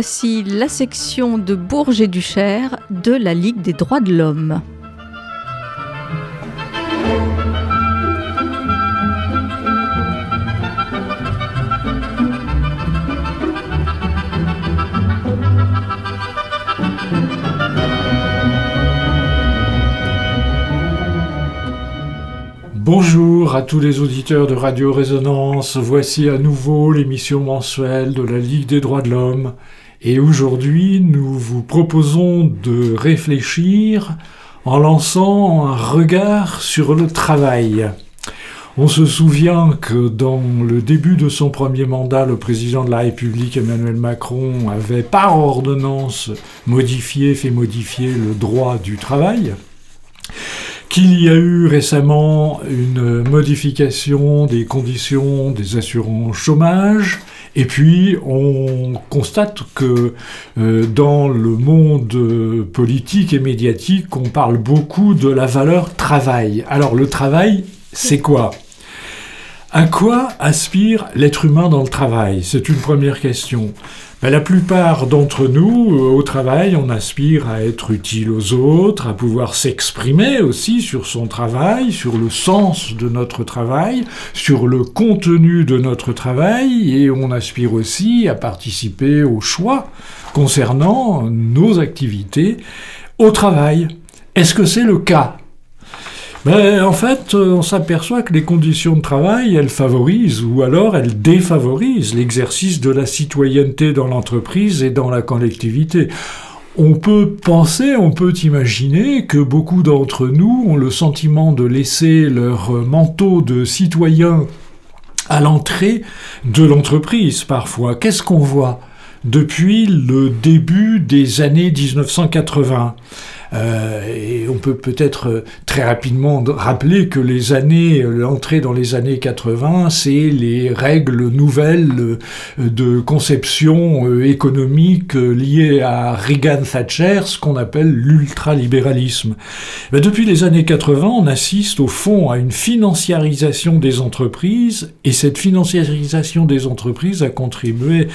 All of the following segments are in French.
Voici la section de Bourges et Duchère de la Ligue des droits de l'homme. Bonjour à tous les auditeurs de Radio Résonance. Voici à nouveau l'émission mensuelle de la Ligue des droits de l'homme. Et aujourd'hui, nous vous proposons de réfléchir en lançant un regard sur le travail. On se souvient que dans le début de son premier mandat, le président de la République Emmanuel Macron avait par ordonnance modifié, fait modifier le droit du travail qu'il y a eu récemment une modification des conditions des assurances chômage, et puis on constate que euh, dans le monde politique et médiatique, on parle beaucoup de la valeur travail. Alors le travail, c'est quoi? À quoi aspire l'être humain dans le travail? C'est une première question. Ben, la plupart d'entre nous, euh, au travail, on aspire à être utile aux autres, à pouvoir s'exprimer aussi sur son travail, sur le sens de notre travail, sur le contenu de notre travail, et on aspire aussi à participer au choix concernant nos activités au travail. Est-ce que c'est le cas? Ben, en fait, euh, on s'aperçoit que les conditions de travail, elles favorisent ou alors elles défavorisent l'exercice de la citoyenneté dans l'entreprise et dans la collectivité. On peut penser, on peut imaginer que beaucoup d'entre nous ont le sentiment de laisser leur manteau de citoyen à l'entrée de l'entreprise parfois. Qu'est-ce qu'on voit depuis le début des années 1980 euh, et on peut peut-être euh, très rapidement rappeler que les années, euh, l'entrée dans les années 80, c'est les règles nouvelles de conception économique liées à Reagan-Thatcher, ce qu'on appelle l'ultralibéralisme. Ben, depuis les années 80, on assiste au fond à une financiarisation des entreprises, et cette financiarisation des entreprises a contribué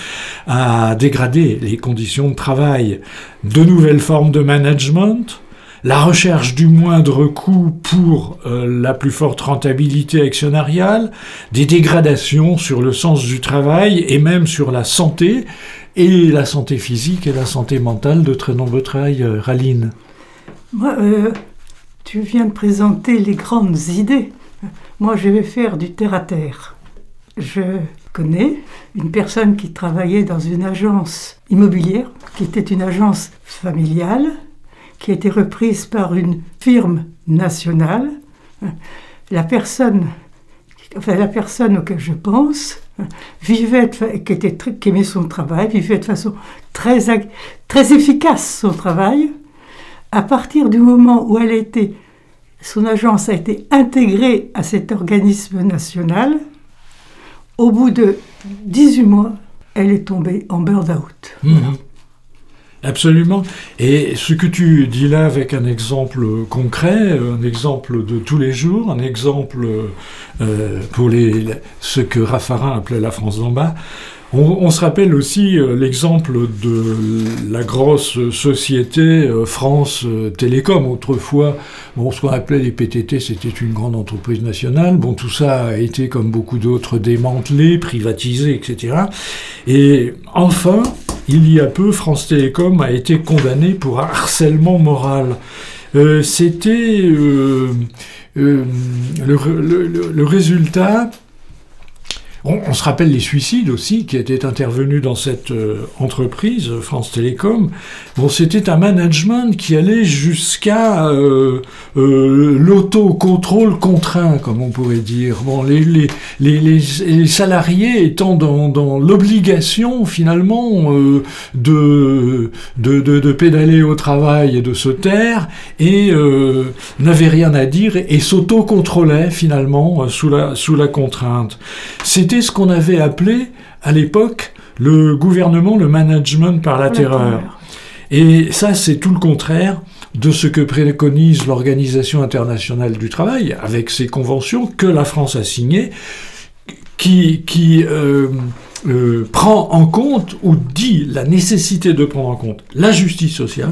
à dégrader les conditions de travail. De nouvelles formes de management, la recherche du moindre coût pour euh, la plus forte rentabilité actionnariale, des dégradations sur le sens du travail et même sur la santé, et la santé physique et la santé mentale de très nombreux travailleurs. Aline Moi, euh, tu viens de présenter les grandes idées. Moi, je vais faire du terre-à-terre. Je connais une personne qui travaillait dans une agence immobilière, qui était une agence familiale, qui a été reprise par une firme nationale. La personne, enfin la personne auquel je pense, vivait, qui, aimait son travail, vivait de façon très, très efficace son travail. À partir du moment où elle était, son agence a été intégrée à cet organisme national, au bout de 18 mois, elle est tombée en burn-out. Mmh. Absolument. Et ce que tu dis là avec un exemple concret, un exemple de tous les jours, un exemple euh, pour les, ce que Raffarin appelait la France d'en bas, on, se rappelle aussi euh, l'exemple de la grosse société euh, France Télécom. Autrefois, bon, ce qu'on appelait les PTT, c'était une grande entreprise nationale. Bon, tout ça a été, comme beaucoup d'autres, démantelé, privatisé, etc. Et enfin, il y a peu, France Télécom a été condamné pour harcèlement moral. Euh, c'était euh, euh, le, résultat on, se rappelle les suicides aussi qui étaient intervenus dans cette euh, entreprise, France Télécom. Bon, c'était un management qui allait jusqu'à euh, euh, l'autocontrôle contraint, comme on pourrait dire. Bon, les, les, les, les salariés étant dans, dans l'obligation finalement de, de, de, de, pédaler au travail et de se taire, et n'avaient rien à dire et, et s'autocontrôlaient finalement sous la, sous la contrainte. C'était ce qu'on avait appelé à l'époque le gouvernement, le management par la terreur. Et ça, c'est tout le contraire de ce que préconise l'Organisation internationale du travail, avec ses conventions que la France a signées, qui, qui, euh, euh, prend en compte ou dit la nécessité de prendre en compte la justice sociale,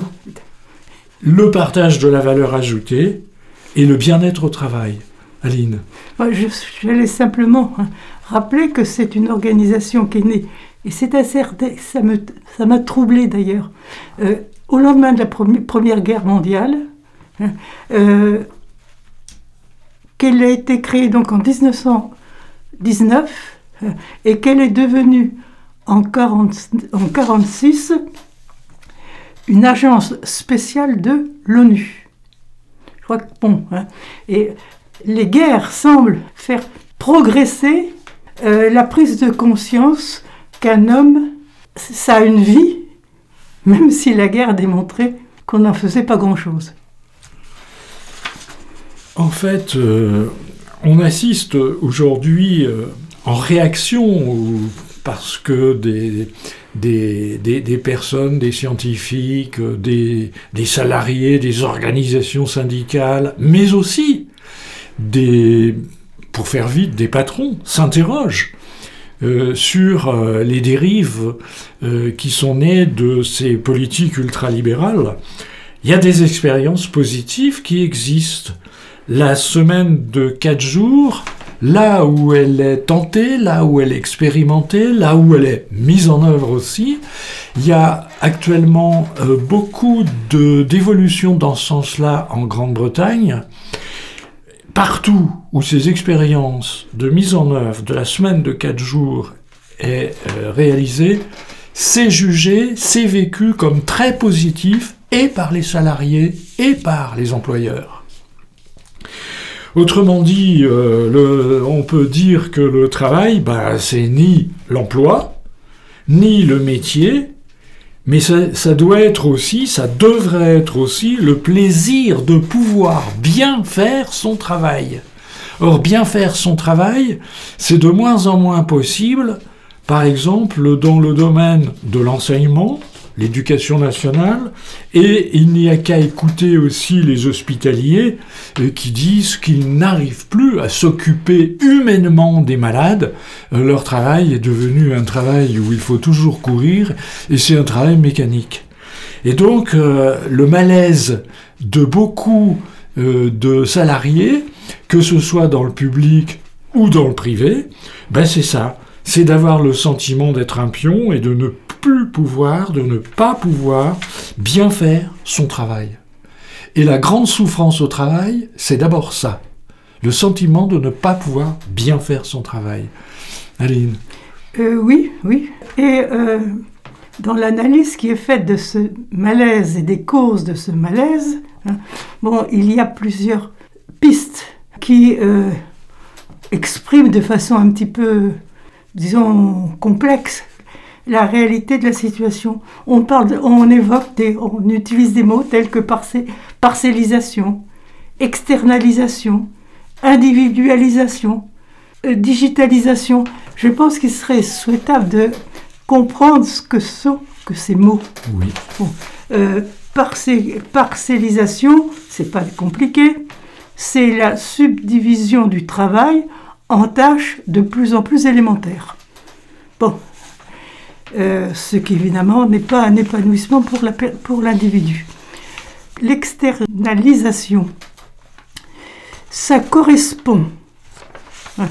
le partage de la valeur ajoutée et le bien-être au travail. Aline je, je simplement rappeler que c'est une organisation qui est née, et c'est assez, ça m'a troublé d'ailleurs, euh, au lendemain de la Première Guerre mondiale, hein, euh, qu'elle a été créée donc en 1919 euh, et qu'elle est devenue en 1946 une agence spéciale de l'ONU. Je crois que bon, hein, et les guerres semblent faire progresser euh, la prise de conscience qu'un homme, ça a une vie, même si la guerre a démontré qu'on n'en faisait pas grand-chose. En fait, euh, on assiste aujourd'hui euh, en réaction parce que des, des, personnes, des scientifiques, des, salariés, des organisations syndicales, mais aussi des, pour faire vite, des patrons s'interrogent euh, sur euh, les dérives euh, qui sont nées de ces politiques ultralibérales. Il y a des expériences positives qui existent. La semaine de quatre jours, là où elle est tentée, là où elle est expérimentée, là où elle est mise en œuvre aussi, il y a actuellement beaucoup d'évolutions dans ce sens-là en Grande-Bretagne partout où ces expériences de mise en œuvre de la semaine de 4 jours est euh, réalisée, c'est jugé, c'est vécu comme très positif et par les salariés et par les employeurs. Autrement dit, euh, on peut dire que le travail, bah, c'est ni l'emploi, ni le métier, mais ça, doit être aussi, ça devrait être aussi le plaisir de pouvoir bien faire son travail. Or, bien faire son travail, c'est de moins en moins possible, par exemple, dans le domaine de l'enseignement, l'éducation nationale, et il n'y a qu'à écouter aussi les hospitaliers euh, qui disent qu'ils n'arrivent plus à s'occuper humainement des malades. Euh, leur travail est devenu un travail où il faut toujours courir, et c'est un travail mécanique. Et donc euh, le malaise de beaucoup de salariés, que ce soit dans le public ou dans le privé, ben c'est ça c'est d'avoir le sentiment d'être un pion et de ne plus pouvoir, de ne pas pouvoir bien faire son travail. Et la grande souffrance au travail, c'est d'abord ça, le sentiment de ne pas pouvoir bien faire son travail. Aline euh, Oui, oui. Et euh, dans l'analyse qui est faite de ce malaise et des causes de ce malaise, hein, bon, il y a plusieurs pistes qui euh, expriment de façon un petit peu, disons, complexe la réalité de la situation. On, parle, on évoque, des, on utilise des mots tels que parcellisation, externalisation, individualisation, euh, digitalisation. Je pense qu'il serait souhaitable de comprendre ce que sont que ces mots. Oui. Euh, parcellisation, c'est pas compliqué, c'est la subdivision du travail en tâches de plus en plus élémentaires. Bon, euh, ce qui évidemment n'est pas un épanouissement pour l'individu. L'externalisation, ça correspond, hein,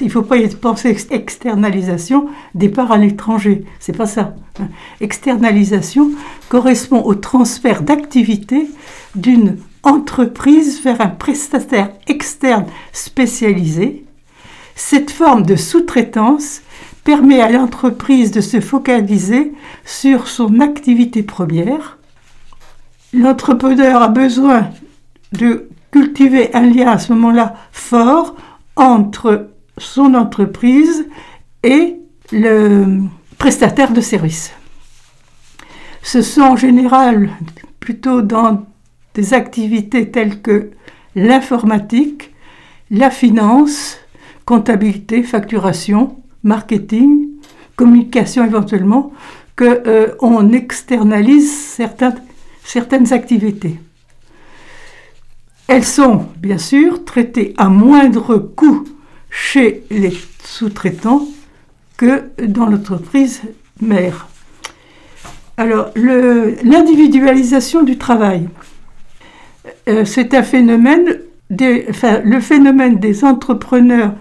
il ne faut pas y penser externalisation, départ à l'étranger, c'est pas ça. Hein. Externalisation correspond au transfert d'activité d'une entreprise vers un prestataire externe spécialisé. Cette forme de sous-traitance permet à l'entreprise de se focaliser sur son activité première. L'entrepreneur a besoin de cultiver un lien à ce moment-là fort entre son entreprise et le prestataire de service. Ce sont en général plutôt dans des activités telles que l'informatique, la finance, comptabilité, facturation, marketing, communication éventuellement, qu'on euh, externalise certaines, activités. Elles sont bien sûr traitées à moindre coût chez les sous-traitants que dans l'entreprise mère. Alors, l'individualisation du travail, euh, c'est un phénomène, des, enfin, le phénomène des entrepreneurs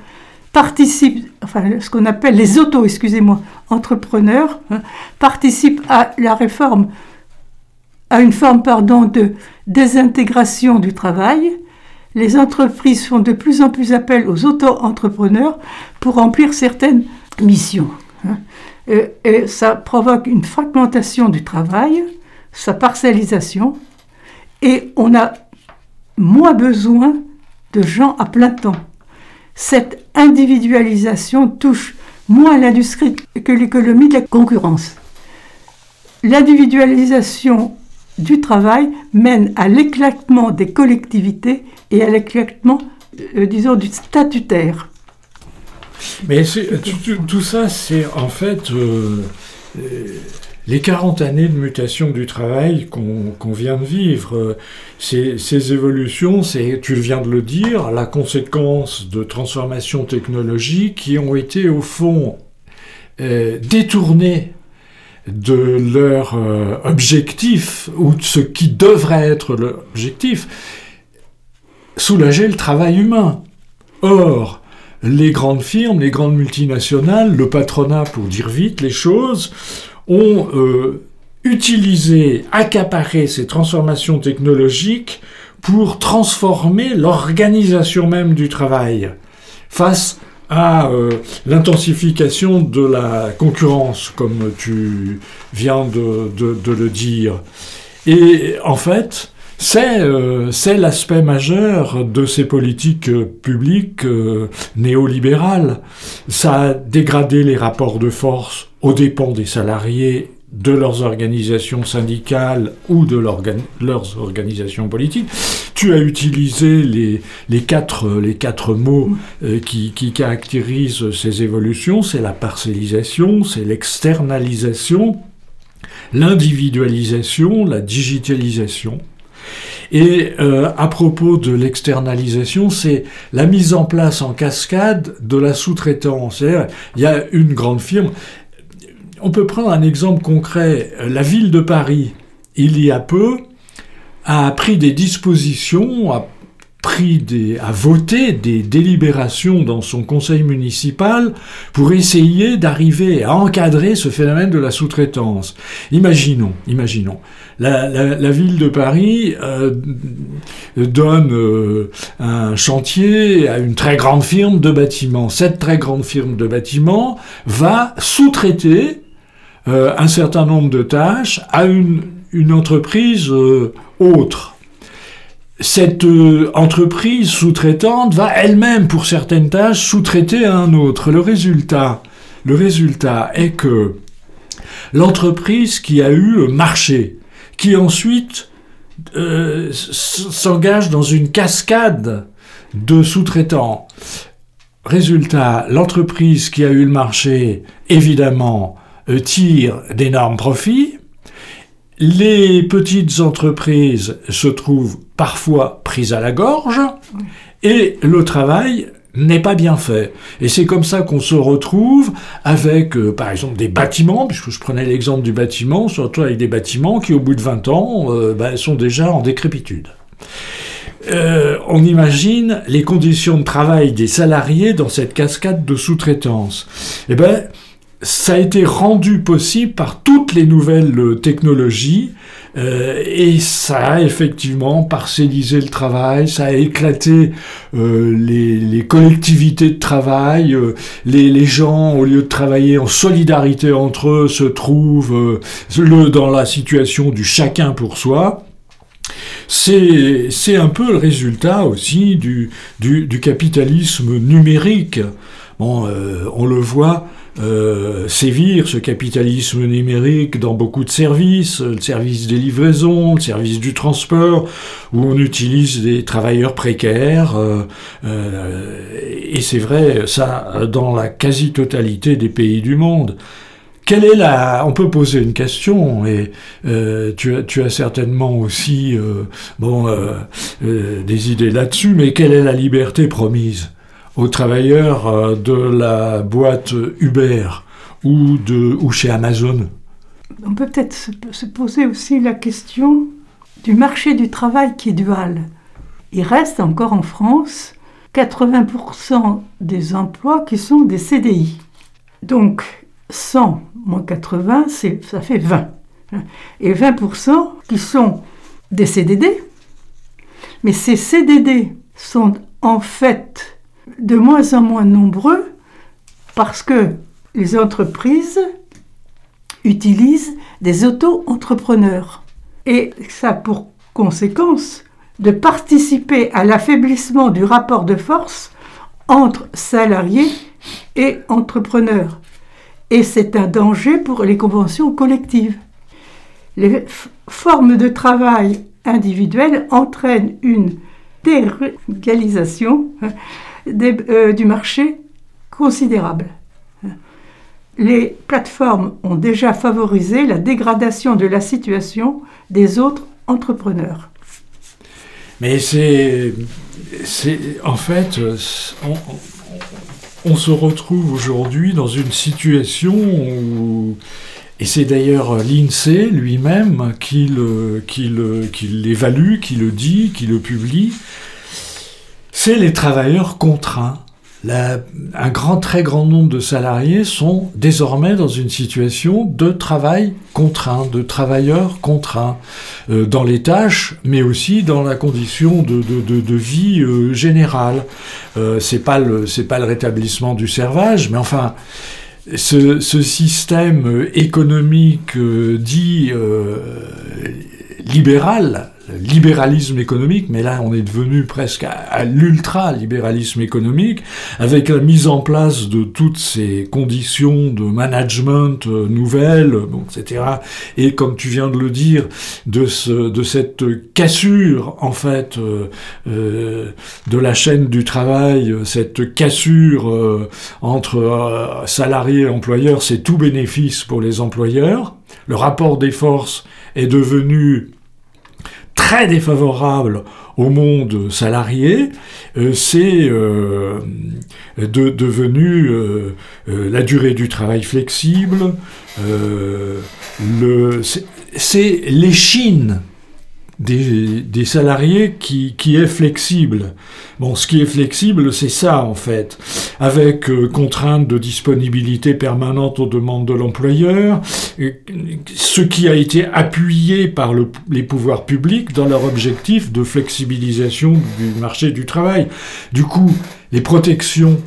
participe, enfin, ce qu'on appelle les auto, excusez-moi, entrepreneurs, hein, participent à la réforme, à une forme, pardon, de désintégration du travail. Les entreprises font de plus en plus appel aux auto-entrepreneurs pour remplir certaines missions. Hein. Et, ça provoque une fragmentation du travail, sa parcellisation, et on a moins besoin de gens à plein temps. Cette individualisation touche moins l'industrie que l'économie de la concurrence. L'individualisation du travail mène à l'éclatement des collectivités et à l'éclatement, euh, disons, du statutaire. Mais tout, ça, c'est en fait euh, euh, les 40 années de mutation du travail qu'on vient de vivre. Ces, ces évolutions, c'est, tu viens de le dire, la conséquence de transformations technologiques qui ont été au fond euh, détournées de leur objectif ou de ce qui devrait être l'objectif, soulager le travail humain. Or, les grandes firmes, les grandes multinationales, le patronat pour dire vite les choses, ont euh, utilisé, accaparé ces transformations technologiques pour transformer l'organisation même du travail face à euh, l'intensification de la concurrence, comme tu viens de, de le dire. Et en fait, euh, c'est l'aspect majeur de ces politiques euh, publiques euh, néolibérales. Ça a dégradé les rapports de force aux dépens des salariés, de leurs organisations syndicales ou de leurs organisations politiques. Tu as utilisé les, quatre, mots qui, qui caractérisent ces évolutions. C'est la parcellisation, c'est l'externalisation, l'individualisation, la digitalisation. Et euh, à propos de l'externalisation, c'est la mise en place en cascade de la sous-traitance. Il y a une grande firme. On peut prendre un exemple concret. La ville de Paris, il y a peu, a pris des dispositions, a pris des, a voté des délibérations dans son conseil municipal pour essayer d'arriver à encadrer ce phénomène de la sous-traitance. Imaginons, imaginons, la, ville de Paris euh, donne euh, un chantier à une très grande firme de bâtiments. Cette très grande firme de bâtiments va sous-traiter euh, un certain nombre de tâches à une, une entreprise autre. Cette entreprise sous-traitante va elle-même, pour certaines tâches, sous-traiter à un autre. Le résultat, le est que l'entreprise qui a eu marché, qui ensuite euh, s'engage dans une cascade de sous-traitants. Résultat, l'entreprise qui a eu le marché, évidemment, euh, tire d'énormes profits. Les petites entreprises se trouvent parfois prises à la gorge et le travail n'est pas bien fait. Et c'est comme ça qu'on se retrouve avec, euh, par exemple, des bâtiments, puisque je prenais l'exemple du bâtiment, surtout avec des bâtiments qui, au bout de 20 ans, euh, ben, sont déjà en décrépitude. Euh, on imagine les conditions de travail des salariés dans cette cascade de sous-traitance. Eh ben, ça a été rendu possible par toutes les nouvelles technologies euh, et ça a effectivement parcellisé le travail, ça a éclaté euh, les, collectivités de travail, euh, les, gens, au lieu de travailler en solidarité entre eux, se trouvent dans la situation du chacun pour soi. C'est un peu le résultat aussi du, du, du capitalisme numérique. Bon, on le voit euh, sévir ce capitalisme numérique dans beaucoup de services, le service des livraisons, le service du transport, où on utilise des travailleurs précaires, euh, euh, et c'est vrai ça dans la quasi-totalité des pays du monde. Quelle est la... On peut poser une question, et tu, as, tu, as, certainement aussi bon, des idées là-dessus, mais quelle est la liberté promise? Aux travailleurs de la boîte Uber ou, de, ou chez Amazon On peut peut-être se poser aussi la question du marché du travail qui est dual. Il reste encore en France 80% des emplois qui sont des CDI. Donc 100 moins 80, ça fait 20. Et 20% qui sont des CDD. Mais ces CDD sont en fait de moins en moins nombreux parce que les entreprises utilisent des auto-entrepreneurs. Et ça a pour conséquence de participer à l'affaiblissement du rapport de force entre salariés et entrepreneurs. Et c'est un danger pour les conventions collectives. Les formes de travail individuelles entraînent une dérégalisation euh, du marché considérable. Les plateformes ont déjà favorisé la dégradation de la situation des autres entrepreneurs. Mais c'est, en fait, on, se retrouve aujourd'hui dans une situation où, et c'est d'ailleurs l'INSEE lui-même qui, qui l'évalue, qui le dit, qui le publie, c'est les travailleurs contraints un grand, très grand nombre de salariés sont désormais dans une situation de travail contraint, de travailleurs contraints, euh, dans les tâches, mais aussi dans la condition de, vie euh, générale. Euh, c'est pas le, rétablissement du servage, mais enfin, ce, ce système économique dit libéral libéralisme économique, mais là on est devenu presque à, l'ultra-libéralisme économique, avec la mise en place de toutes ces conditions de management euh, nouvelles, bon, etc. Et comme tu viens de le dire, de, ce, de cette cassure en fait euh, euh de la chaîne du travail, cette cassure euh, entre salariés et employeurs, c'est tout bénéfice pour les employeurs. Le rapport des forces est devenu très défavorable au monde salarié, euh, c'est euh, de, devenu euh, la durée du travail flexible, c'est l'échine des, salariés qui, est flexible. Bon, ce qui est flexible, c'est ça en fait, avec euh, contrainte de disponibilité permanente aux demandes de l'employeur, ce qui a été appuyé par les pouvoirs publics dans leur objectif de flexibilisation du marché du travail. Du coup, les protections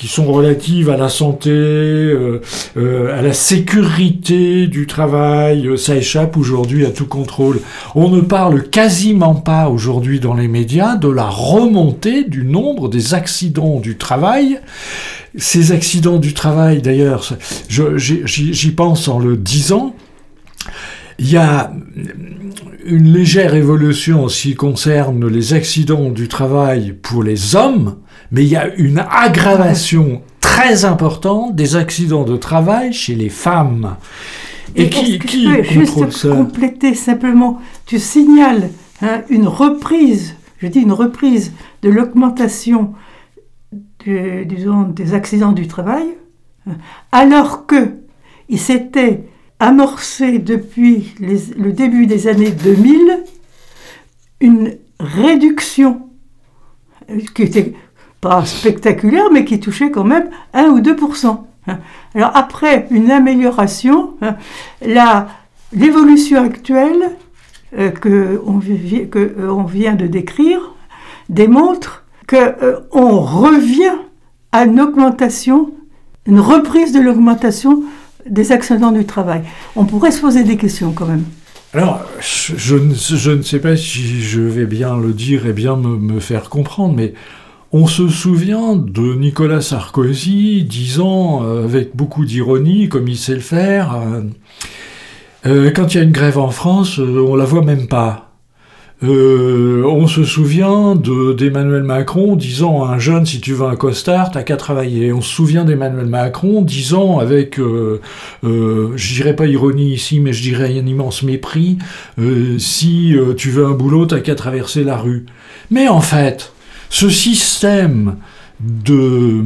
qui sont relatives à la santé, euh, euh, à la sécurité du travail, euh, ça échappe aujourd'hui à tout contrôle. On ne parle quasiment pas aujourd'hui dans les médias de la remontée du nombre des accidents du travail. Ces accidents du travail, d'ailleurs, j'y pense en le disant, il y a une légère évolution en ce qui concerne les accidents du travail pour les hommes, mais il y a une aggravation très importante des accidents de travail chez les femmes. Et, qui, juste compléter simplement, tu signales hein, une reprise, je dis une reprise de l'augmentation des accidents du travail, hein, alors que il s'était amorcé depuis le début des années 2000 une réduction euh, qui était pas spectaculaire, mais qui touchait quand même 1 ou 2% hein. Alors après une amélioration, l'évolution actuelle euh, que qu'on euh, vient de décrire démontre qu'on euh, revient à une augmentation, une reprise de l'augmentation des accidents du travail. On pourrait se poser des questions quand même. Alors, je, ne sais pas si je vais bien le dire et bien me faire comprendre, mais on se souvient de Nicolas Sarkozy disant euh, avec beaucoup d'ironie, comme il sait le faire, euh, euh, quand il y a une grève en France, on la voit même pas. on se souvient d'Emmanuel Macron disant à un jeune si tu veux un costard, t'as qu'à travailler. On se souvient d'Emmanuel Macron disant avec, je dirais pas ironie ici, mais je dirais un immense mépris, si tu veux un boulot, t'as qu'à traverser la rue. Mais en fait, ce système de,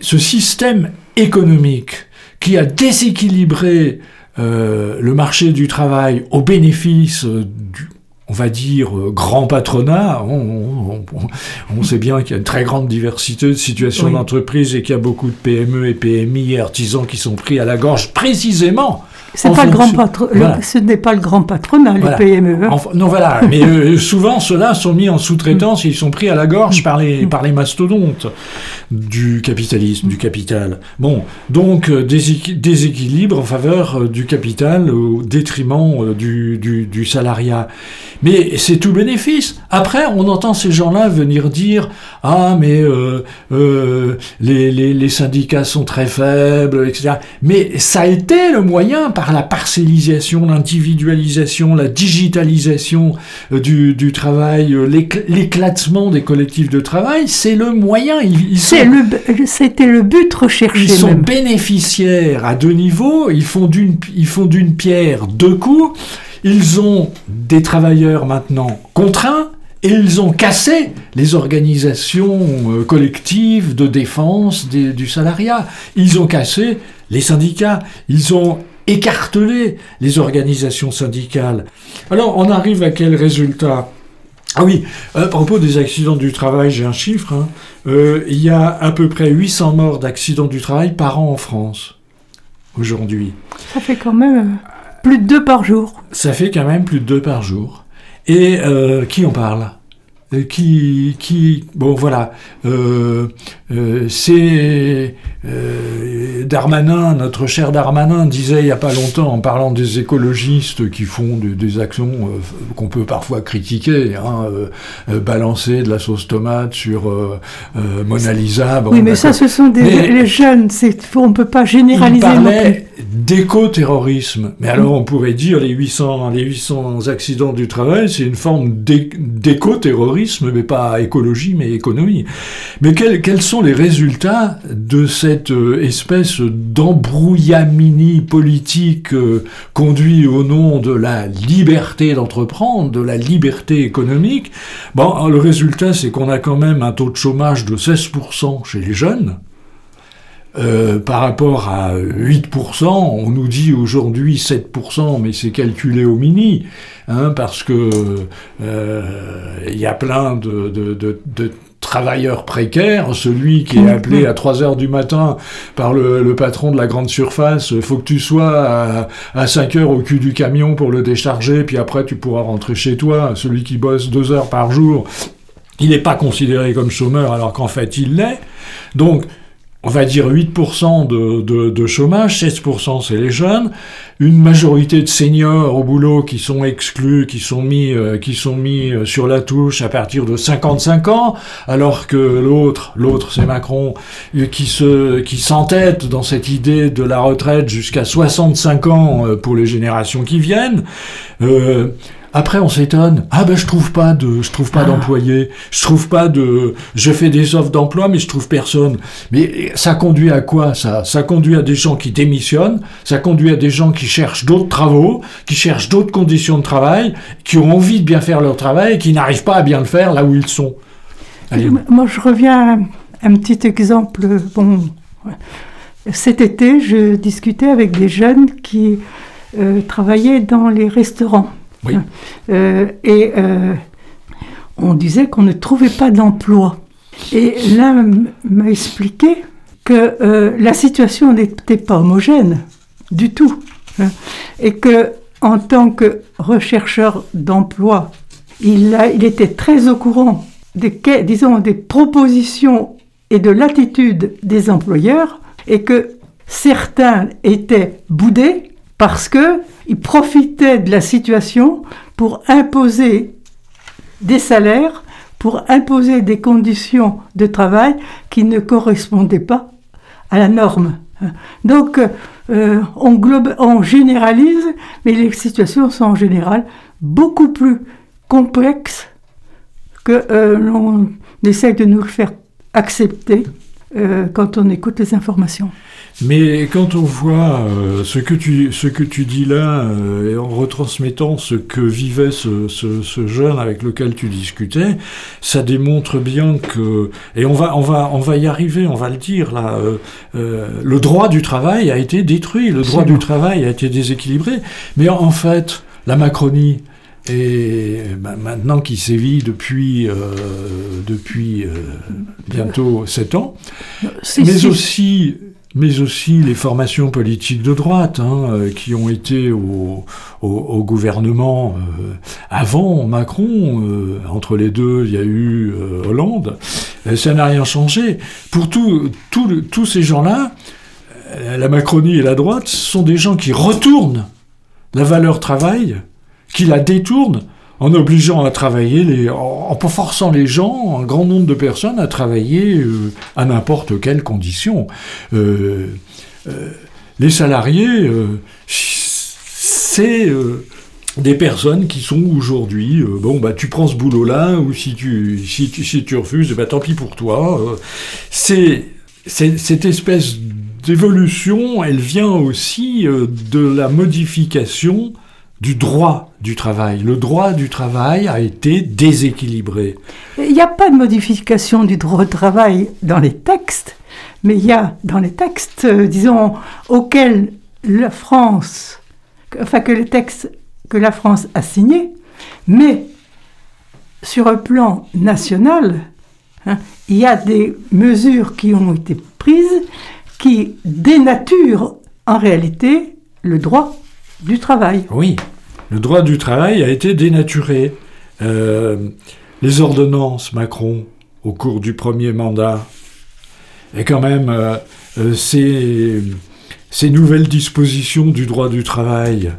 ce système économique qui a déséquilibré euh, le marché du travail au bénéfice du, on va dire, euh, grand patronat. On, sait bien qu'il y a une très grande diversité de situations d'entreprise et qu'il y a beaucoup de PME et PMI et artisans qui sont pris à la gorge précisément c'est pas le grand patron, ce n'est pas le grand patronat, les PME. Hein. non, voilà, mais euh, souvent ceux-là sont mis en sous-traitance et ils sont pris à la gorge par les, par les mastodontes du capitalisme, du capital. Bon, donc euh, déséquilibre en faveur euh, du capital au détriment du, du, du salariat. Mais c'est tout bénéfice. Après, on entend ces gens-là venir dire Ah, mais les, les, les syndicats sont très faibles, etc. Mais ça a été le moyen par la parcellisation, l'individualisation, la digitalisation euh, du, travail, euh, l'éclatement des collectifs de travail, c'est le moyen. C'était le, but recherché. Ils sont bénéficiaires à deux niveaux, ils font d'une pierre deux coups. Ils ont des travailleurs maintenant contraints, et ils ont cassé les organisations euh, collectives de défense du salariat. Ils ont cassé les syndicats. Ils ont écarteler les organisations syndicales. Alors on arrive à quel résultat? Ah oui, à propos des accidents du travail, j'ai un chiffre. Hein. Euh, il y a à peu près 800 morts d'accidents du travail par an en France, aujourd'hui. Ça fait quand même euh, plus de deux par jour. Ça fait quand même plus de deux par jour. Et euh, qui en parle? Qui, qui, bon voilà, euh, euh, c'est Darmanin, notre cher Darmanin disait il n'y a pas longtemps en parlant des écologistes qui font des actions qu'on peut parfois critiquer, hein, balancer de la sauce tomate sur Mona Lisa. oui, mais ça, ce sont des les jeunes, on ne peut pas généraliser. Il parlait d'éco-terrorisme, mais alors on pourrait dire les 800, les 800 accidents du travail, c'est une forme d'éco-terrorisme mais pas écologie, mais économie. Mais quels, sont les résultats de cette euh, espèce d'embrouillamini politique euh, conduit au nom de la liberté d'entreprendre, de la liberté économique? Bon, le résultat, c'est qu'on a quand même un taux de chômage de 16% chez les jeunes. Euh, par rapport à 8%, on nous dit aujourd'hui 7%, mais c'est calculé au mini, hein, parce que euh, il y a plein de, travailleurs précaires, celui qui est appelé à 3 heures du matin par le, patron de la grande surface, il faut que tu sois à, 5 heures au cul du camion pour le décharger, puis après tu pourras rentrer chez toi, celui qui bosse 2 heures par jour, il n'est pas considéré comme chômeur alors qu'en fait il l'est. Donc on va dire 8% de, chômage, 16% c'est les jeunes, une majorité de seniors au boulot qui sont exclus, qui sont mis, euh, qui sont mis euh, sur la touche à partir de 55 ans, alors que l'autre, l'autre c'est Macron, euh, qui se, qui s'entête dans cette idée de la retraite jusqu'à 65 ans pour les générations qui viennent. Après, on s'étonne. Ah ben, je trouve pas de, je trouve pas ah. d'employés. Je trouve pas de, je fais des offres d'emploi, mais je trouve personne. Mais ça conduit à quoi, ça? Ça conduit à des gens qui démissionnent. Ça conduit à des gens qui cherchent d'autres travaux, qui cherchent d'autres conditions de travail, qui ont envie de bien faire leur travail et qui n'arrivent pas à bien le faire là où ils sont. Moi, je reviens à un petit exemple. Bon, cet été, je discutais avec des jeunes qui euh, travaillaient dans les restaurants. Euh, et euh, on disait qu'on ne trouvait pas d'emploi. Et l'un m'a expliqué que euh, la situation n'était pas homogène du tout. Hein, et que en tant que rechercheur d'emploi, il, était très au courant des, disons, des propositions et de l'attitude des employeurs et que certains étaient boudés parce qu'ils profitaient de la situation pour imposer des salaires, pour imposer des conditions de travail qui ne correspondaient pas à la norme. Donc, euh, on, on généralise, mais les situations sont en général beaucoup plus complexes que euh, l'on essaie de nous faire accepter. Euh, quand on écoute les informations. Mais quand on voit euh, ce, que tu, ce que tu dis là, euh, et en retransmettant ce que vivait ce, ce, ce, jeune avec lequel tu discutais, ça démontre bien que, et on va, on va, on va y arriver, on va le dire là, euh, le droit du travail a été détruit, le droit du travail a été déséquilibré, mais en, en fait, la Macronie, et ben, maintenant qui sévit depuis, euh, depuis euh, bientôt sept ans, mais si. aussi mais aussi les formations politiques de droite hein, euh, qui ont été au, au, au gouvernement euh, avant Macron. euh, entre les deux, il y a eu euh, Hollande. Euh, ça n'a rien changé. Pour tout- tout tous ces gens-là, euh, la Macronie et la droite sont des gens qui retournent la valeur travail, qui la détournent en obligeant à travailler, en, forçant les gens, un grand nombre de personnes, à travailler euh, à n'importe quelle condition. Euh, euh, les salariés, c'est des personnes qui sont aujourd'hui, bon, bah, tu prends ce boulot-là, ou si tu, si tu, si tu refuses, bah, tant pis pour toi. C'est, cette espèce d'évolution, elle vient aussi de la modification du droit du travail. Le droit du travail a été déséquilibré. Il n'y a pas de modification du droit au travail dans les textes, mais il y a dans les textes, euh, disons, auxquels la France, enfin que les textes que la France a signés, mais sur un plan national, hein, il y a des mesures qui ont été prises qui dénaturent en réalité le droit du travail. Oui, le droit du travail a été dénaturé. Euh, les ordonnances Macron au cours du premier mandat, et quand même euh, euh, ces, ces nouvelles dispositions du droit du travail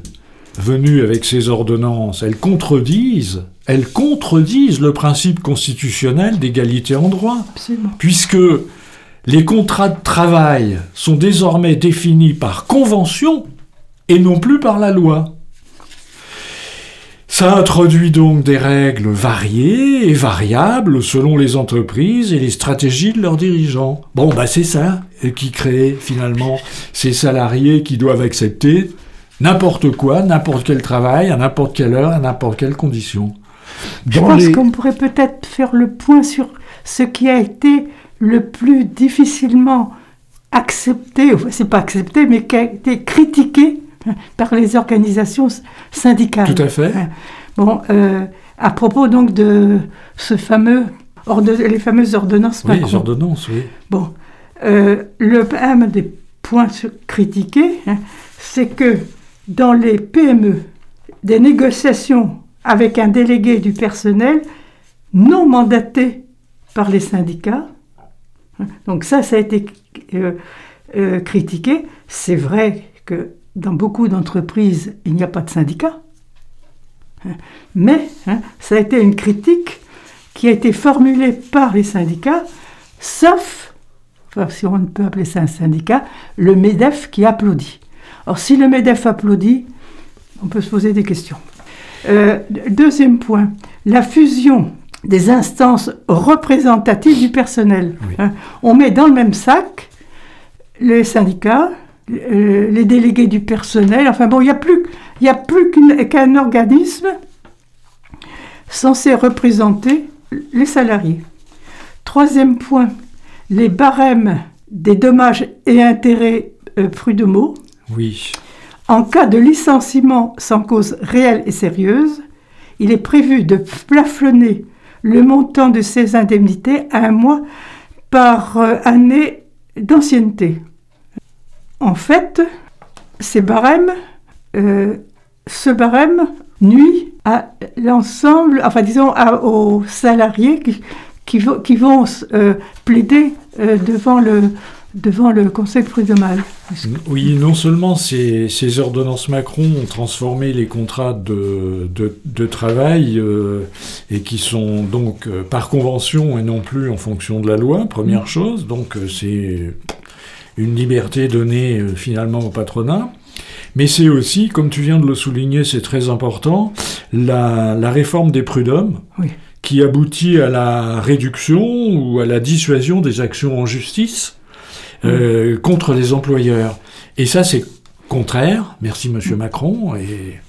venues avec ces ordonnances, elles contredisent, elles contredisent le principe constitutionnel d'égalité en droit Absolument. puisque les contrats de travail sont désormais définis par convention et non plus par la loi. Ça introduit donc des règles variées et variables selon les entreprises et les stratégies de leurs dirigeants. Bon, bah c'est ça qui crée finalement ces salariés qui doivent accepter n'importe quoi, n'importe quel travail, à n'importe quelle heure, à n'importe quelle condition. Je pense les- qu'on pourrait peut-être faire le point sur ce qui a été le plus difficilement accepté, c'est pas accepté, mais qui a été critiqué par les organisations syndicales. Tout à fait. Bon, euh, à propos donc de ce fameux, les fameuses ordonnances Oui, les ordonnances, oui. Bon, euh, le, un des points critiqués, hein, c'est que dans les PME, des négociations avec un délégué du personnel non mandaté par les syndicats, hein, donc ça, ça a été euh, euh, critiqué. C'est vrai que dans beaucoup d'entreprises, il n'y a pas de syndicat, hein, mais hein, ça a été une critique qui a été formulée par les syndicats, sauf enfin, si on peut appeler ça un syndicat, le MEDEF qui applaudit. Or, si le MEDEF applaudit, on peut se poser des questions. Euh, deuxième point, la fusion des instances représentatives du personnel. Oui. Hein, on met dans le même sac les syndicats, euh, les délégués du personnel, enfin bon, il n'y a plus, il y a plus qu'une- qu'un organisme censé représenter les salariés. Troisième point, les barèmes des dommages et intérêts euh, prud'homaux. Oui. En cas de licenciement sans cause réelle et sérieuse, il est prévu de plafonner le montant de ces indemnités à un mois par euh, année d'ancienneté. En fait, ces barèmes, euh, ce barème nuit à l'ensemble, enfin disons à- aux salariés qui, qui, vont- qui vont euh, plaider euh, devant, le, devant le Conseil prud'homal. Oui, non seulement ces, ces ordonnances Macron ont transformé les contrats de, de, de travail euh, et qui sont donc euh, par convention et non plus en fonction de la loi, première chose, donc euh, c'est une liberté donnée euh, finalement au patronat. Mais c'est aussi, comme tu viens de le souligner, c'est très important, la, la réforme des prud'hommes Oui. qui aboutit à la réduction ou à la dissuasion des actions en justice euh, contre les employeurs. Et ça, c'est contraire, merci Monsieur Macron et,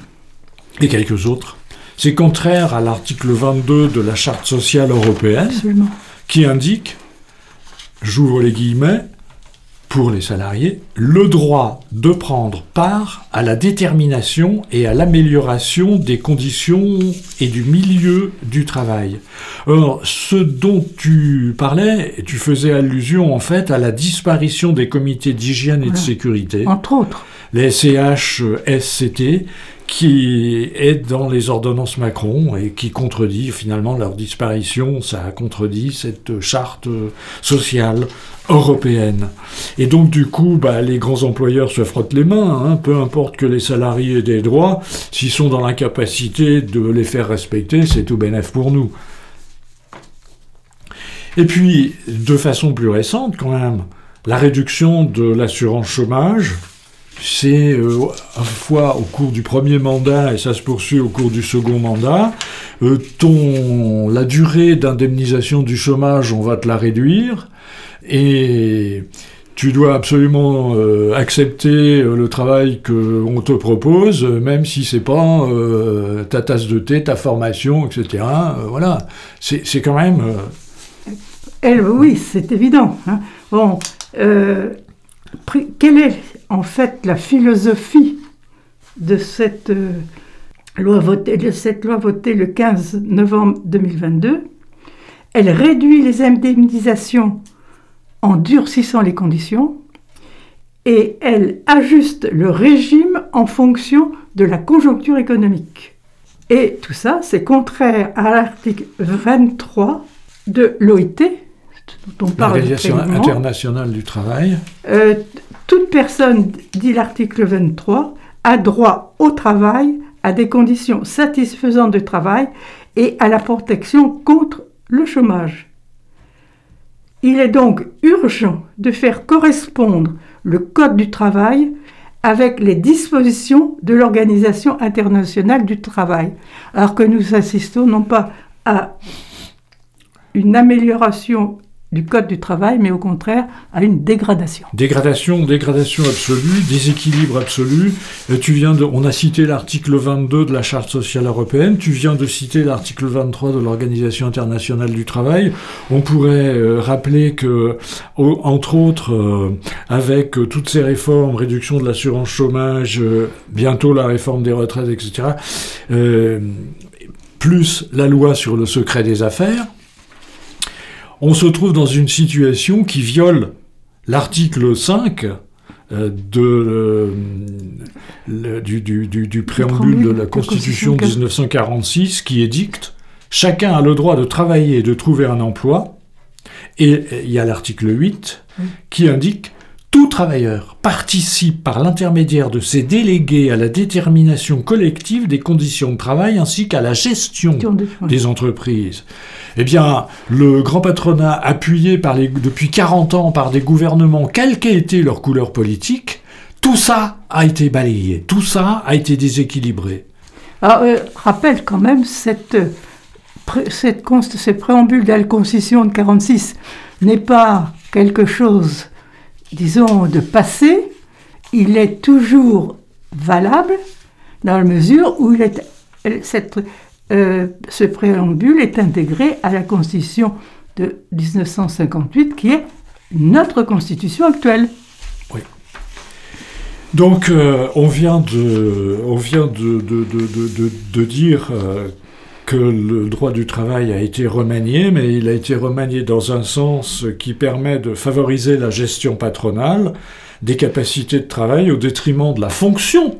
et quelques autres, c'est contraire à l'article 22 de la Charte sociale européenne Absolument. qui indique, j'ouvre les guillemets, pour les salariés, le droit de prendre part à la détermination et à l'amélioration des conditions et du milieu du travail. Or, ce dont tu parlais, tu faisais allusion en fait à la disparition des comités d'hygiène et de sécurité Entre autres. les CHSCT, qui est dans les ordonnances Macron et qui contredit finalement leur disparition, ça contredit cette charte sociale européenne. Et donc du coup, bah, les grands employeurs se frottent les mains, hein, peu importe que les salariés aient des droits, s'ils sont dans l'incapacité de les faire respecter, c'est tout bénef pour nous. Et puis, de façon plus récente quand même, la réduction de l'assurance chômage, c'est euh, à fois au cours du premier mandat et ça se poursuit au cours du second mandat. Euh, ton, la durée d'indemnisation du chômage, on va te la réduire et tu dois absolument euh, accepter euh, le travail qu'on te propose, même si c'est pas ta tasse de thé, ta formation, etc. Voilà, c'est quand même. oui, c'est évident. hein. Bon, quelle est en fait la philosophie de cette, euh, loi votée, de cette loi votée le 15 novembre 2022 Elle réduit les indemnisations en durcissant les conditions et elle ajuste le régime en fonction de la conjoncture économique. Et tout ça, c'est contraire à l'article 23 de l'OIT, dont on parle L'Organisation internationale du travail. Euh, toute personne, dit l'article 23, a droit au travail, à des conditions satisfaisantes de travail et à la protection contre le chômage. Il est donc urgent de faire correspondre le Code du travail avec les dispositions de l'Organisation internationale du travail, alors que nous assistons non pas à une amélioration du Code du travail, mais au contraire à une dégradation. Dégradation, dégradation absolue, déséquilibre absolu. Euh, tu viens de, on a cité l'article 22 de la Charte sociale européenne. Tu viens de citer l'article 23 de l'Organisation internationale du travail. On pourrait euh, rappeler que, entre autres, euh, avec toutes ces réformes, réduction de l'assurance chômage, bientôt la réforme des retraites, etc., plus la loi sur le secret des affaires, on se trouve dans une situation qui viole l'article 5 euh, de, euh, le- du, du- du- du préambule de de la Constitution Constitution 1946 qui édicte Chacun a le droit de travailler et de trouver un emploi. Et il y a l'article 8 qui indique Tout travailleur participe par l'intermédiaire de ses délégués à la détermination collective des conditions de travail ainsi qu'à la gestion des entreprises. Eh bien, le grand patronat, appuyé par les, depuis 40 ans par des gouvernements, quelle qu'ait été leur couleur politique, tout ça a été balayé, tout ça a été déséquilibré. Alors, euh, rappelle quand même cette, euh, cette const- ce préambule de la Constitution de 46 n'est pas quelque chose, disons, de passé. Il est toujours valable dans la mesure où il est, cette, euh, ce préambule est intégré à la Constitution de 1958 qui est notre Constitution actuelle. Donc, euh, on vient de, on vient de, de, de- de dire euh, que le droit du travail a été remanié, mais il a été remanié dans un sens qui permet de favoriser la gestion patronale des capacités de travail au détriment de la fonction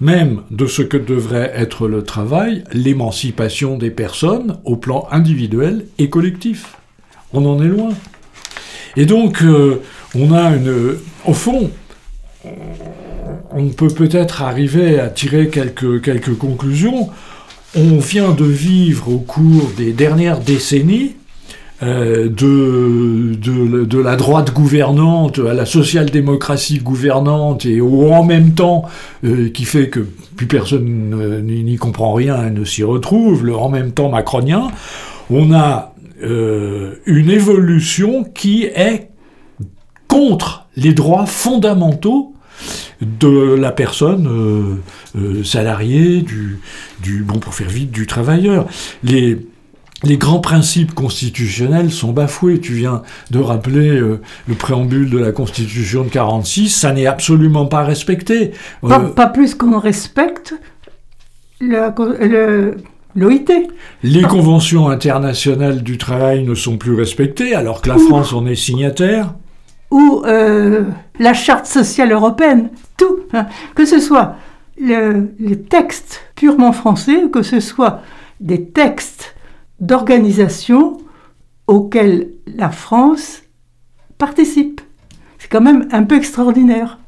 même de ce que devrait être le travail, l'émancipation des personnes au plan individuel et collectif. On en est loin. Et donc, euh, on a une... Au fond, on peut peut-être arriver à tirer quelques, quelques conclusions. On vient de vivre au cours des dernières décennies euh, de, la droite gouvernante à la social-démocratie gouvernante et au en même temps euh, qui fait que plus personne n'y n'y comprend rien et ne s'y retrouve, le en même temps macronien, on a euh, une évolution qui est contre les droits fondamentaux de la personne euh, euh, salariée, du, du, bon pour faire vite, du travailleur. Les, les grands principes constitutionnels sont bafoués. Tu viens de rappeler euh, le préambule de la Constitution de 46, ça n'est absolument pas respecté. Pas, pas plus qu'on respecte le, l'OIT. Les conventions internationales du travail ne sont plus respectées, alors que la France en est signataire. Ou euh, la charte sociale européenne, tout. hein. Que ce soit le- les textes purement français, que ce soit des textes d'organisation auxquels la France participe. C'est quand même un peu extraordinaire.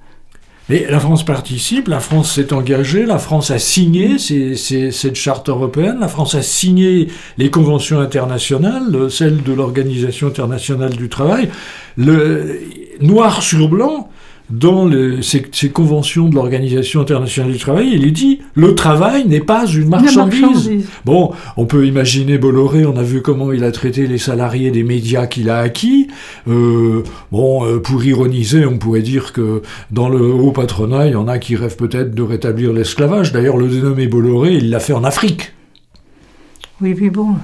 Mais la France participe, la France s'est engagée, la France a signé cette charte européenne, la France a signé les conventions internationales, celles de l'Organisation internationale du travail. Le, noir sur blanc, dans le- ces, ces conventions de l'Organisation internationale du travail, il est dit le travail n'est pas une marchandise. marchandise. Bon, on peut imaginer Bolloré, on a vu comment il a traité les salariés des médias qu'il a acquis. Euh, bon, euh, pour ironiser, on pourrait dire que dans le haut patronat, il y en a qui rêvent peut-être de rétablir l'esclavage. D'ailleurs, le dénommé Bolloré, il l'a fait en Afrique. Oui, mais bon,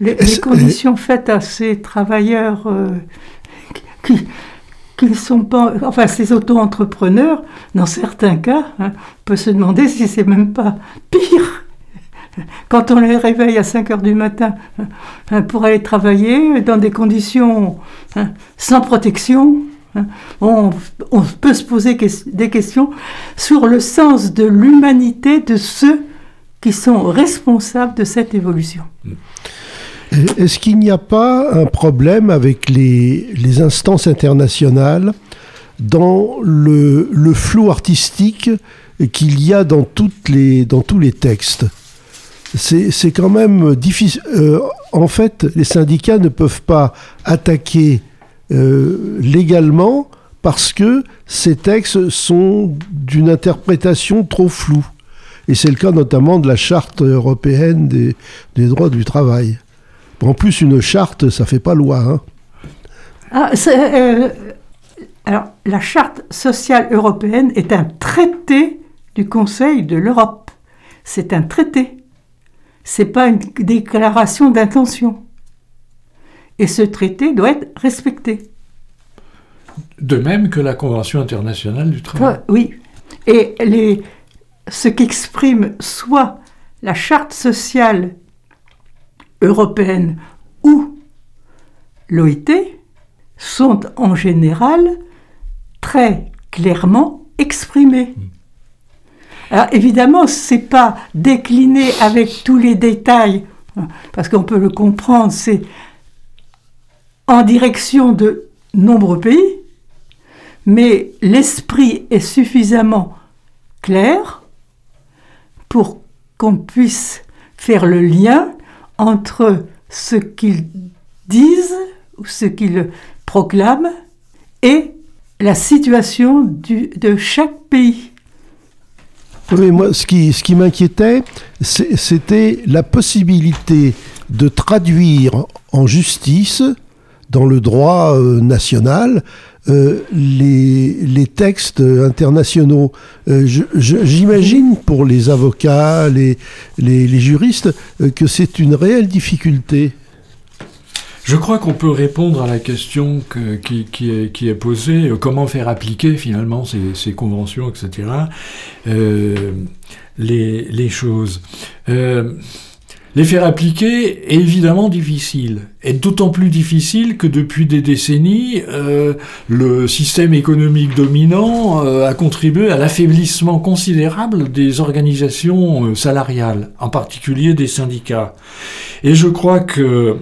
les, conditions faites à ces travailleurs euh, qui qui ne sont pas, enfin ces auto-entrepreneurs, dans certains cas, hein, peut se demander si c'est même pas pire. Quand on les réveille à 5 heures du matin hein, pour aller travailler dans des conditions hein, sans protection, hein, on, on peut se poser des questions sur le sens de l'humanité de ceux qui sont responsables de cette évolution. Est-ce qu'il n'y a pas un problème avec les, instances internationales dans le, flou artistique qu'il y a dans, tous les textes? C'est quand même difficile. euh, en fait, les syndicats ne peuvent pas attaquer euh, légalement parce que ces textes sont d'une interprétation trop floue. Et c'est le cas notamment de la charte européenne des droits du travail. En plus, une charte, ça fait pas loi. Hein. Ah, euh, alors, la Charte sociale européenne est un traité du Conseil de l'Europe. C'est un traité. C'est pas une déclaration d'intention. Et ce traité doit être respecté. De même que la Convention internationale du travail. Ah, oui. Et les, ce qu'exprime soit la Charte sociale européenne ou l'OIT sont en général très clairement exprimés. Alors évidemment, c'est pas décliné avec tous les détails, hein, parce qu'on peut le comprendre, c'est en direction de nombreux pays, mais l'esprit est suffisamment clair pour qu'on puisse faire le lien entre ce qu'ils disent ou ce qu'ils proclament et la situation de chaque pays. Oui, moi, ce qui, ce qui m'inquiétait, c'était la possibilité de traduire en justice, dans le droit euh, national, euh, les, textes internationaux. Euh, J'imagine pour les avocats, les, juristes, euh, que c'est une réelle difficulté. Je crois qu'on peut répondre à la question que- qui, est, posée, comment faire appliquer finalement ces, conventions, etc., les choses. Les faire appliquer est évidemment difficile, et d'autant plus difficile que depuis des décennies, euh, le système économique dominant euh, a contribué à l'affaiblissement considérable des organisations euh, salariales, en particulier des syndicats. Et je crois que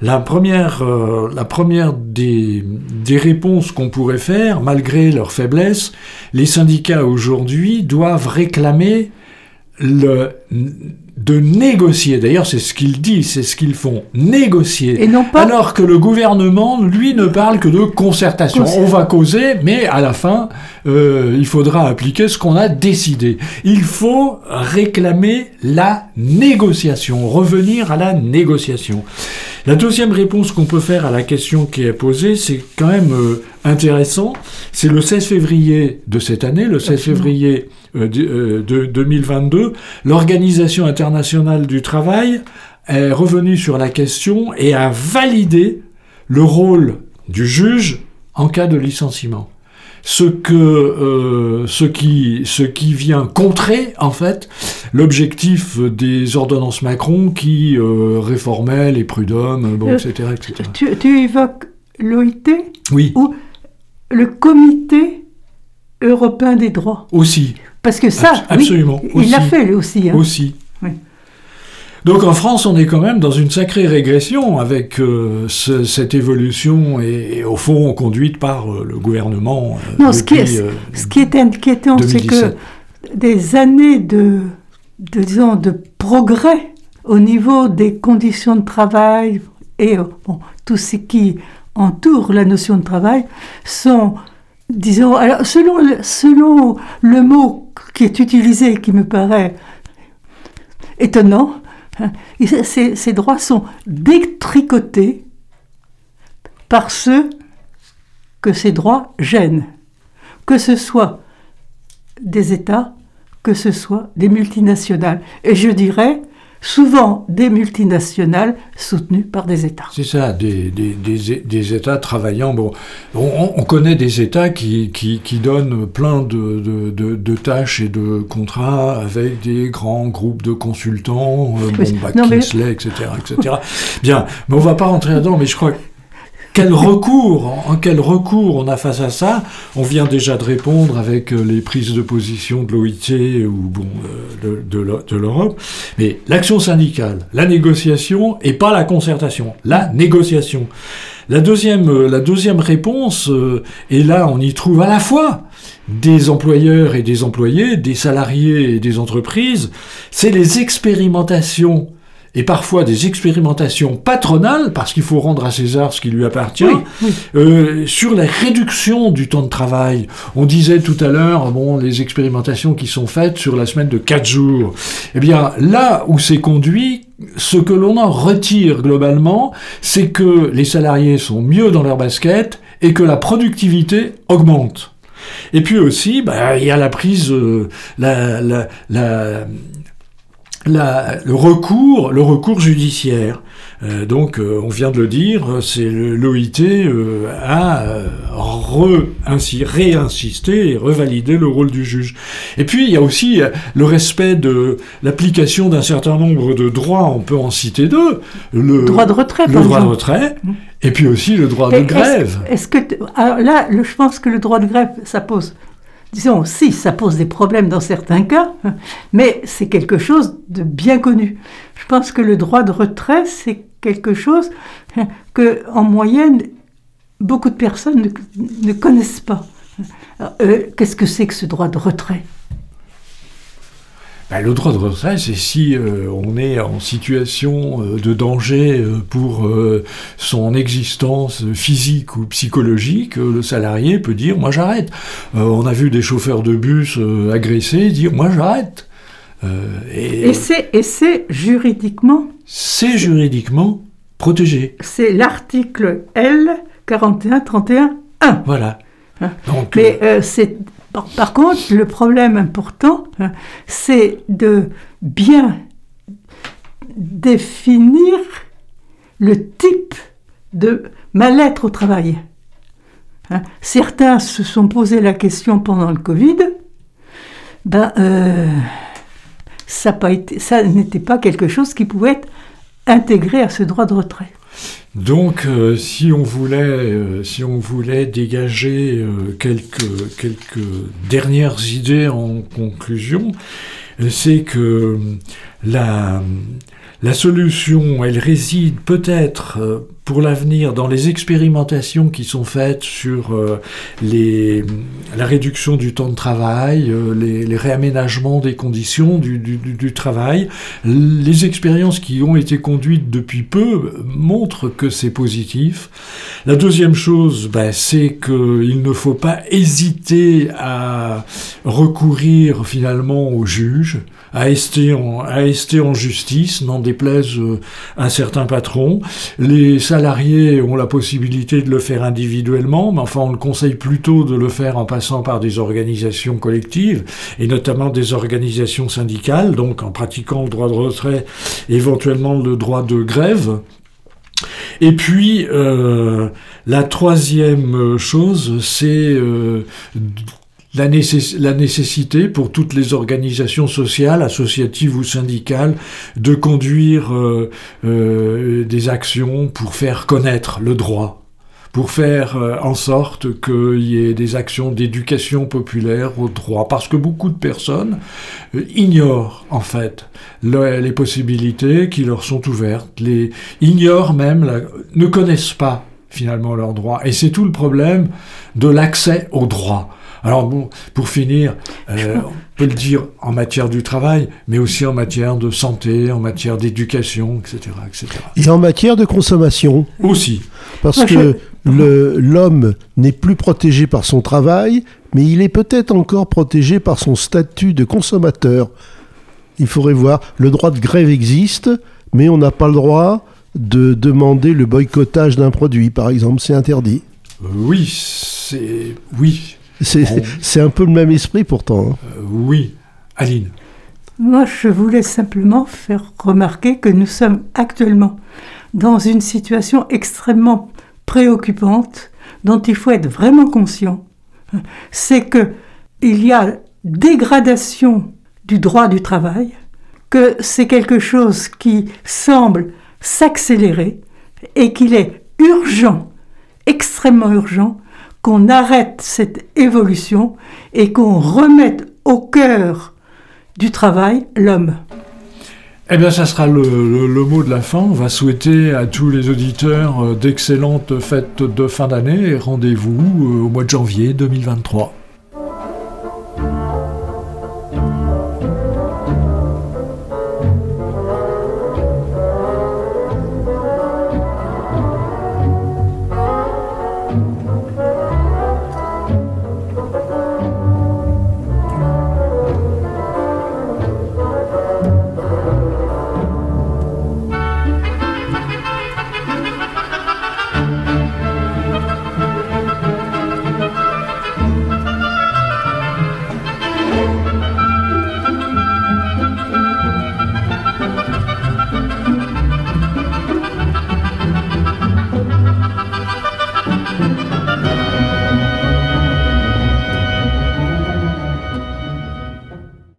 la première, la première des, des réponses qu'on pourrait faire, malgré leur faiblesse, les syndicats aujourd'hui doivent réclamer le, de négocier. D'ailleurs, c'est ce qu'ils disent, c'est ce qu'ils font, négocier. Et non pas. Alors que le gouvernement, lui, ne parle que de concertation. Concer- On va causer, mais à la fin, euh, il faudra appliquer ce qu'on a décidé. Il faut réclamer la négociation, revenir à la négociation. La deuxième réponse qu'on peut faire à la question qui est posée, c'est quand même euh, intéressant. C'est le 16 février de cette année, le 16 Absolument. février de, euh, de 2022, l'Organisation internationale du travail est revenue sur la question et a validé le rôle du juge en cas de licenciement. Ce, que, euh, ce, qui, ce qui vient contrer, en fait, l'objectif des ordonnances Macron qui euh, réformaient les prud'hommes, bon, Euh, etc., etc. Tu, tu évoques l'OIT, Oui, le Comité européen des droits? aussi. Parce que ça, oui, il l'a fait lui aussi. hein. aussi. Oui. Donc en France, on est quand même dans une sacrée régression avec euh, ce- cette évolution et, et au fond conduite par euh, le gouvernement. euh, Non, ce qui est- Ce qui est inquiétant, c'est que 2017. des années de, de, disons, de progrès au niveau des conditions de travail et bon, tout ce qui entoure la notion de travail sont, disons, selon, le- mot qui est utilisé, qui me paraît étonnant, hein, ces droits sont détricotés par ceux que ces droits gênent, que ce soit des États, que ce soit des multinationales. Et je dirais souvent des multinationales soutenues par des États. C'est ça, des, des, des, des États travaillant. Bon, on, on connaît des États qui, qui, qui donnent plein de, de, de, de tâches et de contrats avec des grands groupes de consultants, euh, Oui, bon, non, mais- McKinsey, etc., etc. Bien, mais on va pas rentrer là-dedans, mais je crois que quel recours, en, en quel recours on a face à ça? On vient déjà de répondre avec euh, les prises de position de l'OIT ou bon euh, de, de l'E- de l'Europe. Mais l'action syndicale, la négociation et pas la concertation, la négociation. La deuxième, euh, la deuxième réponse, euh, et là on y trouve à la fois des employeurs et des employés, des salariés et des entreprises, c'est les expérimentations et parfois des expérimentations patronales, parce qu'il faut rendre à César ce qui lui appartient, Oui, oui. euh, sur la réduction du temps de travail. On disait tout à l'heure, bon, les expérimentations qui sont faites sur la semaine de 4 jours. Eh bien, là où c'est conduit, ce que l'on en retire globalement, c'est que les salariés sont mieux dans leur basket et que la productivité augmente. Et puis aussi, bah, il y a la prise, euh, la, la, la, la- le recours, le recours judiciaire. Euh, donc, euh, on vient de le dire, c'est l'OIT euh, a euh, re, ainsi réinsisté et revalidé le rôle du juge. Et puis, il y a aussi le respect de l'application d'un certain nombre de droits. On peut en citer deux. Le Droit de retrait, le droit de retrait, Mm. et puis aussi le droit Et de grève. Est-ce que alors là, le- je pense que le droit de grève, ça pose, disons, si ça pose des problèmes dans certains cas, mais c'est quelque chose de bien connu. Je pense que le droit de retrait, c'est quelque chose que, en moyenne, beaucoup de personnes ne, connaissent pas. Euh, Qu'est-ce que c'est que ce droit de retrait? Ben, le droit de retrait, c'est si euh, on est en situation euh, de danger euh, pour son existence physique ou psychologique, le salarié peut dire moi j'arrête. On a vu des chauffeurs de bus agressés dire moi j'arrête. Et Et c'est juridiquement, c'est juridiquement protégé. c'est l'article L 41 31 1. Voilà. Hein. Donc, Mais c'est par, contre le problème important, hein, c'est de bien définir le type de mal-être au travail. Hein, certains se sont posé la question pendant le Covid. Ben, euh, ça n'était pas quelque chose qui pouvait être intégré à ce droit de retrait. Donc, euh, si on voulait, euh, si on voulait dégager euh, quelques dernières idées en conclusion, c'est que la solution, elle réside peut-être pour l'avenir dans les expérimentations qui sont faites sur euh, la réduction du temps de travail, euh, les, réaménagements des conditions du, travail. Les expériences qui ont été conduites depuis peu montrent que c'est positif. La deuxième chose, ben, c'est qu'il ne faut pas hésiter à recourir finalement au juge, à rester en, à rester en justice, n'en déplaise euh, un certain patron. Les salariés ont la possibilité de le faire individuellement, mais enfin on le conseille plutôt de le faire en passant par des organisations collectives, et notamment des organisations syndicales, donc en pratiquant le droit de retrait, éventuellement le droit de grève. Et puis, euh, la troisième chose, c'est euh, la, nécessité pour toutes les organisations sociales, associatives ou syndicales, de conduire euh, euh, des actions pour faire connaître le droit, pour faire euh, en sorte qu'il y ait des actions d'éducation populaire au droit, parce que beaucoup de personnes ignorent en fait les possibilités qui leur sont ouvertes, les ignorent même, ne connaissent pas finalement leurs droits, et c'est tout le problème de l'accès au droit. Alors bon, pour finir, euh, on peut le dire en matière du travail, mais aussi en matière de santé, en matière d'éducation, etc., etc. Et en matière de consommation Aussi. Parce que l'homme n'est plus protégé par son travail, mais il est peut-être encore protégé par son statut de consommateur. Il faudrait voir, le droit de grève existe, mais on n'a pas le droit de demander le boycottage d'un produit, par exemple, c'est interdit. Euh, oui, c'est oui, c'est un peu le même esprit pourtant. Hein. Euh, oui. Aline. Moi, je voulais simplement faire remarquer que nous sommes actuellement dans une situation extrêmement préoccupante dont il faut être vraiment conscient. C'est que il y a dégradation du droit du travail, que c'est quelque chose qui semble s'accélérer et qu'il est urgent, extrêmement urgent, qu'on arrête cette évolution et qu'on remette au cœur du travail l'homme. Eh bien, ça sera le, mot de la fin. On va souhaiter à tous les auditeurs euh, d'excellentes fêtes de fin d'année et rendez-vous euh, au mois de janvier 2023.